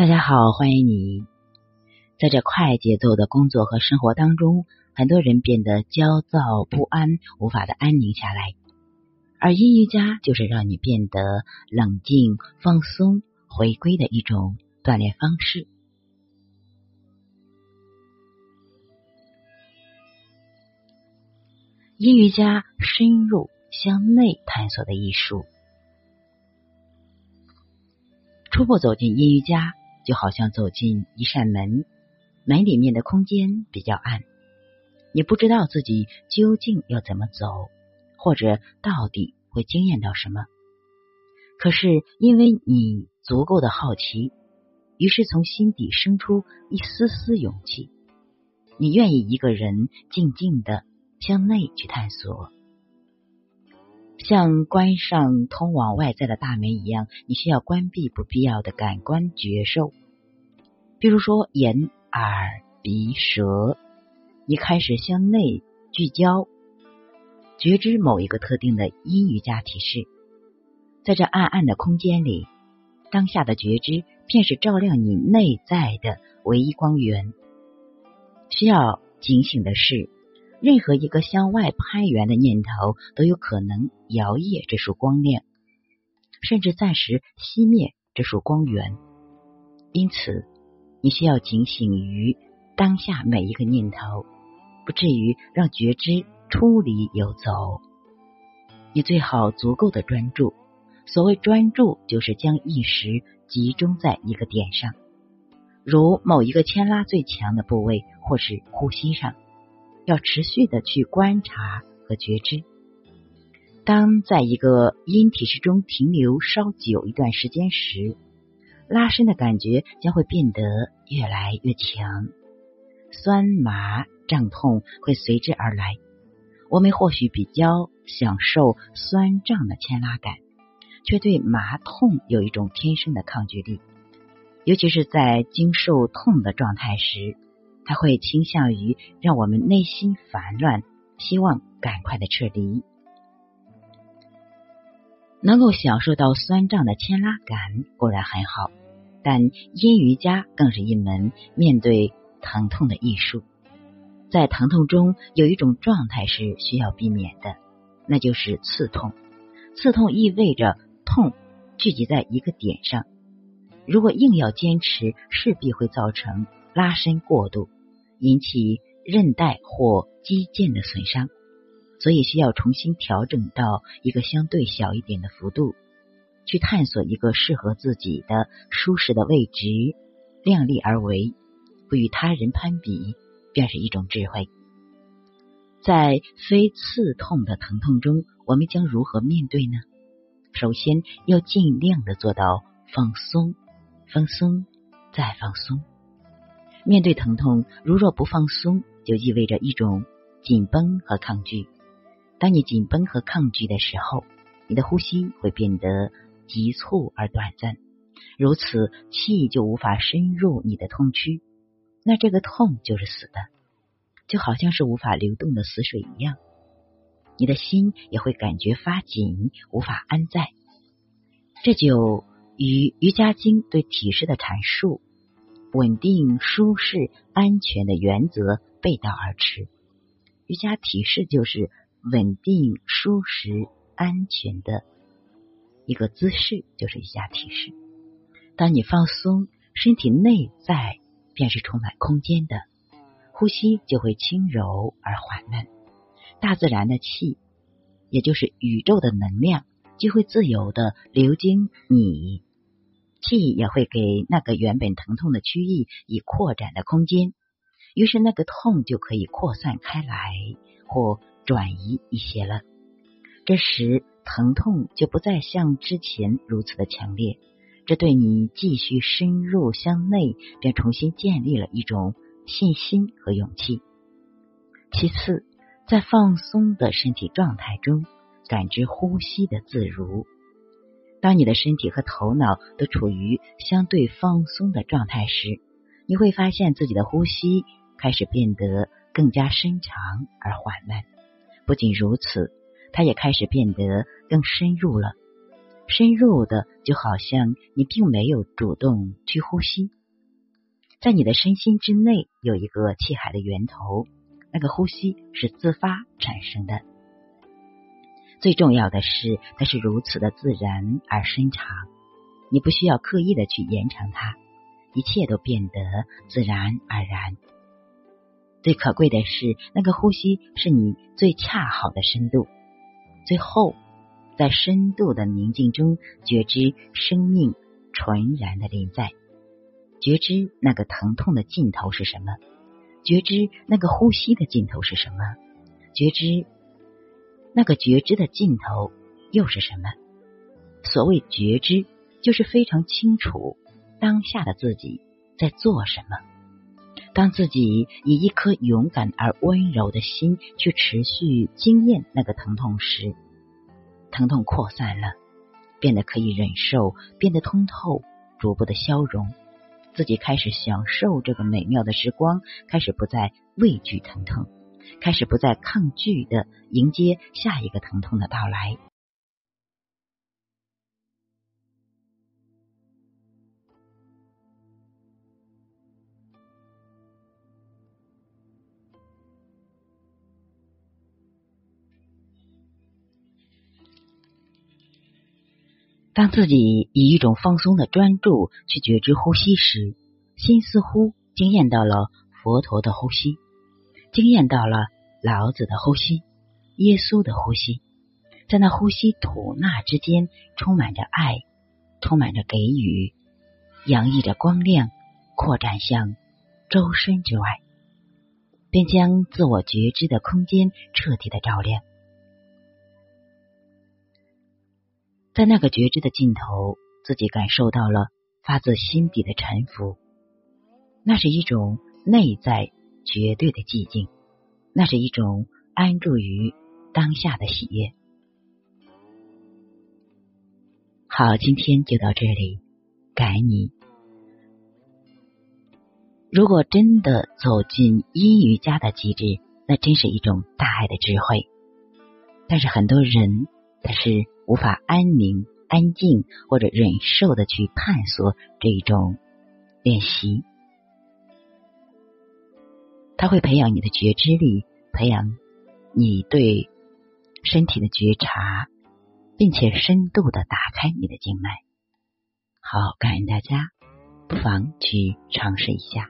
大家好，欢迎你。在这快节奏的工作和生活当中，很多人变得焦躁不安，无法的安宁下来。而阴瑜伽就是让你变得冷静、放松、回归的一种锻炼方式。阴瑜伽深入向内探索的艺术。初步走进阴瑜伽，就好像走进一扇门，门里面的空间比较暗，你不知道自己究竟要怎么走，或者到底会惊艳到什么。可是因为你足够的好奇，于是从心底生出一丝丝勇气，你愿意一个人静静的。向内去探索，像关上通往外在的大门一样，你需要关闭不必要的感官觉受，比如说眼、耳、鼻、舌。你开始向内聚焦，觉知某一个特定的阴瑜伽体式，在这暗暗的空间里，当下的觉知便是照亮你内在的唯一光源。需要警醒的是。任何一个向外攀援的念头都有可能摇曳这束光亮，甚至暂时熄灭这束光源。因此，你需要警醒于当下每一个念头，不至于让觉知出离游走。你最好足够的专注。所谓专注，就是将意识集中在一个点上，如某一个牵拉最强的部位，或是呼吸上。要持续的去观察和觉知。当在一个阴体式中停留稍久一段时间时，拉伸的感觉将会变得越来越强，酸麻胀痛会随之而来。我们或许比较享受酸胀的牵拉感，却对麻痛有一种天生的抗拒力，尤其是在经受痛的状态时。他会倾向于让我们内心烦乱，希望赶快的撤离。能够享受到酸胀的牵拉感固然很好，但阴瑜伽更是一门面对疼痛的艺术。在疼痛中，有一种状态是需要避免的，那就是刺痛。刺痛意味着痛聚集在一个点上，如果硬要坚持，势必会造成拉伸过度。引起韧带或肌腱的损伤，所以需要重新调整到一个相对小一点的幅度，去探索一个适合自己的舒适的位置，量力而为，不与他人攀比，便是一种智慧。在非刺痛的疼痛中，我们将如何面对呢？首先要尽量的做到放松，放松，再放松。面对疼痛，如若不放松，就意味着一种紧绷和抗拒。当你紧绷和抗拒的时候，你的呼吸会变得急促而短暂，如此气就无法深入你的痛区，那这个痛就是死的，就好像是无法流动的死水一样。你的心也会感觉发紧，无法安在。这就与瑜伽经对体式的阐述。稳定、舒适、安全的原则背道而驰。瑜伽体式就是稳定、舒适、安全的一个姿势，就是瑜伽体式。当你放松，身体内在便是充满空间的，呼吸就会轻柔而缓慢。大自然的气，也就是宇宙的能量，就会自由的流经你。气也会给那个原本疼痛的区域以扩展的空间，于是那个痛就可以扩散开来或转移一些了。这时疼痛就不再像之前如此的强烈，这对你继续深入向内，便重新建立了一种信心和勇气。其次，在放松的身体状态中，感知呼吸的自如。当你的身体和头脑都处于相对放松的状态时，你会发现自己的呼吸开始变得更加深长而缓慢。不仅如此，它也开始变得更深入了。深入的，就好像你并没有主动去呼吸。在你的身心之内有一个气海的源头，那个呼吸是自发产生的。最重要的是，它是如此的自然而深长，你不需要刻意的去延长它，一切都变得自然而然。最可贵的是，那个呼吸是你最恰好的深度。最后，在深度的宁静中，觉知生命纯然的临在。觉知那个疼痛的尽头是什么？觉知那个呼吸的尽头是什么？觉知那个觉知的尽头又是什么？所谓觉知，就是非常清楚当下的自己在做什么。当自己以一颗勇敢而温柔的心去持续经验那个疼痛时，疼痛扩散了，变得可以忍受，变得通透，逐步的消融。自己开始享受这个美妙的时光，开始不再畏惧疼痛，开始不再抗拒的迎接下一个疼痛的到来。当自己以一种放松的专注去觉知呼吸时，心似乎惊艳到了佛陀的呼吸，惊艳到了老子的呼吸，耶稣的呼吸，在那呼吸吐纳之间，充满着爱，充满着给予，洋溢着光亮，扩展向周身之外，便将自我觉知的空间彻底的照亮。在那个觉知的尽头，自己感受到了发自心底的沉浮，那是一种内在绝对的寂静，那是一种安住于当下的喜悦。好，今天就到这里，感恩你。如果真的走进阴瑜伽的极致，那真是一种大爱的智慧。但是很多人，他是。无法安宁、安静或者忍受的去探索这一种练习，它会培养你的觉知力，培养你对身体的觉察，并且深度的打开你的经脉。好，感恩大家，不妨去尝试一下。